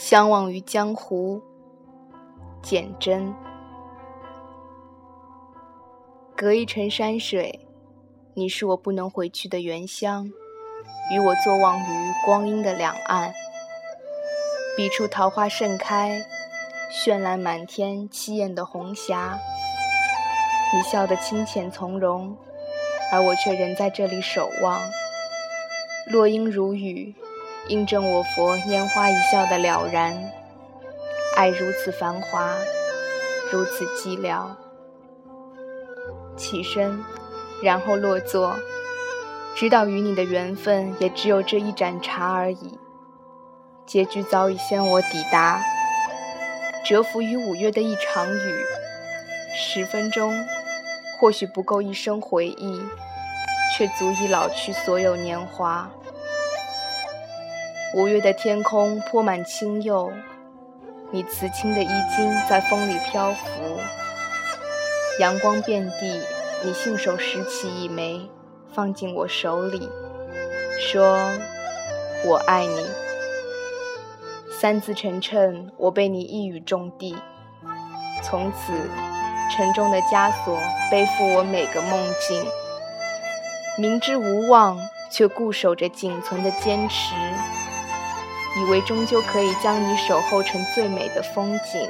相忘于江湖，简真。隔一程山水，你是我不能回去的原乡，与我坐望于光阴的两岸。彼处桃花盛开，绚烂满天，凄艳的红霞。你笑得清浅从容，而我却仍在这里守望。落英如雨。印证我佛拈花一笑的了然，爱如此繁华，如此寂寥。起身，然后落座，知道与你的缘分也只有这一盏茶而已。结局早已先我抵达，蛰伏于五月的一场雨，十分钟或许不够一生回忆，却足以老去所有年华。五月的天空铺满青釉，你瓷青的衣襟在风里漂浮。阳光遍地，你信手拾起一枚，放进我手里，说：“我爱你。”三字成谶，我被你一语中的。从此，沉重的枷锁背负我每个梦境。明知无望，却固守着仅存的坚持。以为终究可以将你守候成最美的风景。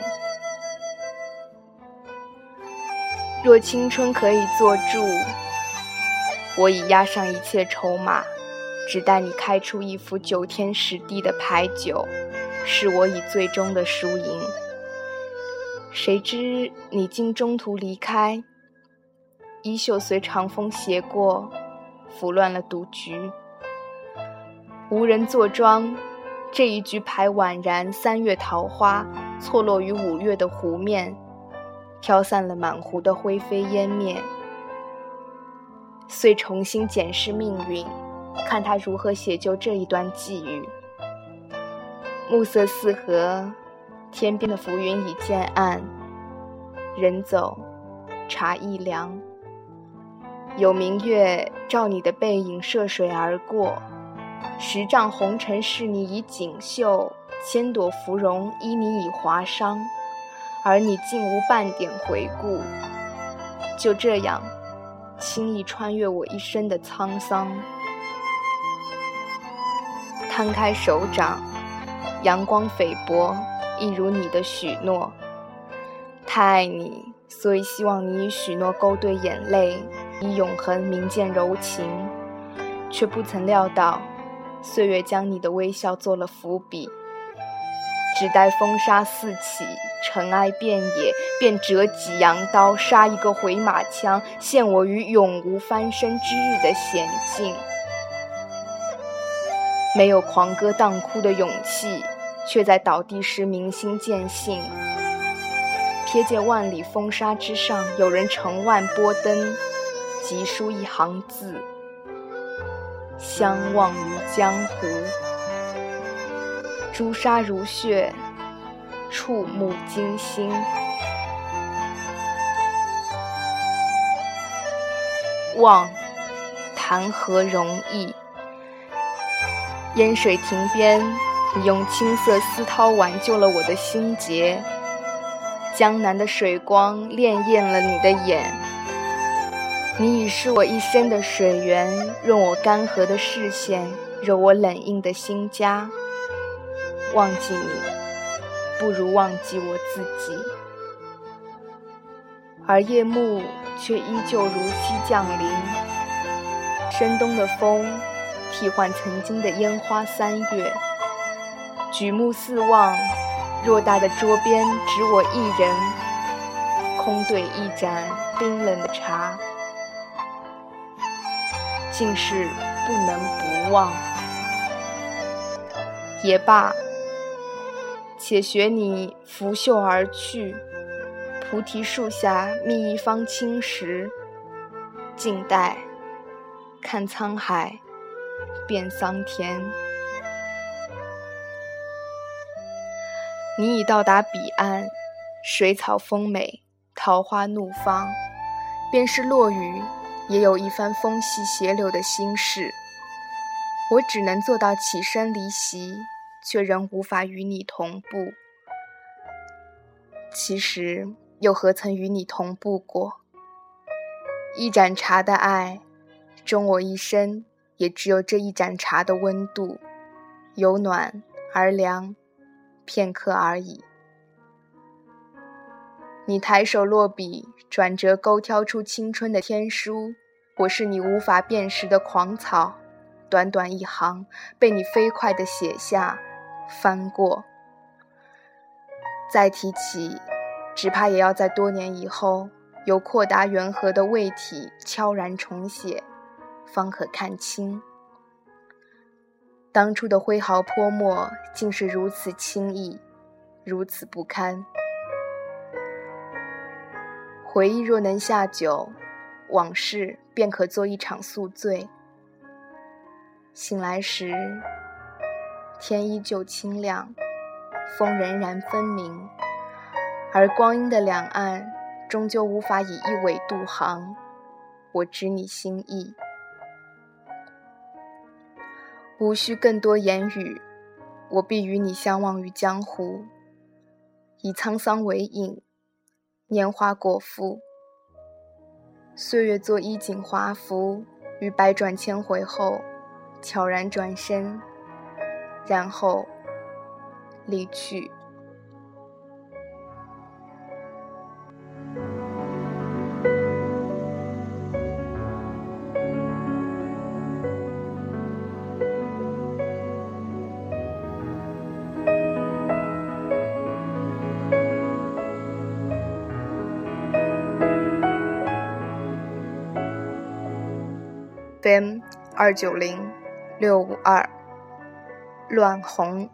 若青春可以做注，我已押上一切筹码，只待你开出一副九天十地的牌九，是我以最终的输赢。谁知你竟中途离开，衣袖随长风斜过，拂乱了赌局，无人坐庄。这一局牌宛然三月桃花，错落于五月的湖面，飘散了满湖的灰飞烟灭。遂重新检视命运，看他如何写就这一段际遇。暮色四合，天边的浮云已渐暗，人走，茶亦凉。有明月照你的背影涉水而过。十丈红尘是你以锦绣，千朵芙蓉依你以华裳，而你竟无半点回顾，就这样轻易穿越我一生的沧桑。摊开手掌，阳光菲薄，一如你的许诺。太爱你，所以希望你以许诺勾兑眼泪，以永恒铭鉴柔情，却不曾料到。岁月将你的微笑做了伏笔，只待风沙四起，尘埃遍野，便折戟扬刀，杀一个回马枪，陷我于永无翻身之日的险境。没有狂歌荡哭的勇气，却在倒地时明心见性。瞥见万里风沙之上，有人乘万波登，急书一行字。相忘于江湖，朱砂如血，触目惊心。望，谈何容易？烟水亭边，你用青色丝绦挽救了我的心结。江南的水光潋滟了你的眼。你已是我一生的水源，润我干涸的视线，柔我冷硬的心家。忘记你，不如忘记我自己。而夜幕却依旧如期降临，深冬的风替换曾经的烟花三月。举目四望，偌大的桌边只我一人，空对一盏冰冷的茶。竟是不能不忘，也罢，且学你拂袖而去。菩提树下觅一方青石，静待看沧海变桑田。你已到达彼岸，水草丰美，桃花怒放，便是落雨。也有一番风细斜柳的心事，我只能做到起身离席，却仍无法与你同步。其实，又何曾与你同步过？一盏茶的爱，终我一生也只有这一盏茶的温度，由暖而凉，片刻而已。你抬手落笔，转折勾挑出青春的天书，我是你无法辨识的狂草，短短一行，被你飞快地写下，翻过。再提起，只怕也要在多年以后，有阔达圆合的胃体悄然重写，方可看清。当初的挥毫泼墨，竟是如此轻易，如此不堪。回忆若能下酒，往事便可做一场宿醉。醒来时，天依旧清亮，风仍然分明，而光阴的两岸，终究无法以一苇渡航。我知你心意，无需更多言语，我必与你相忘于江湖，以沧桑为影。年华果腹，岁月做衣锦华服，于百转千回后，悄然转身，然后离去。FM 二九零六五二，乱红。